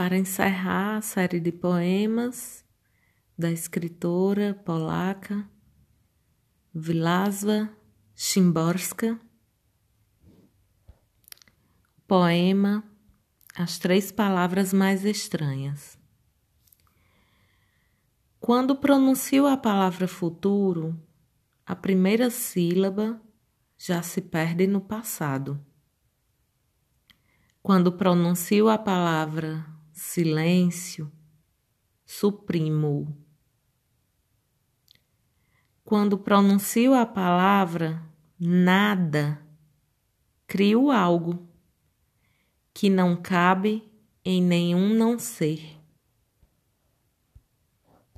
para encerrar a série de poemas da escritora polaca Wilasła Szymborska, poema As Três Palavras Mais Estranhas. Quando pronuncio a palavra futuro, a primeira sílaba já se perde no passado. Quando pronuncio a palavra silêncio, suprimo. Quando pronuncio a palavra nada, crio algo que não cabe em nenhum não ser.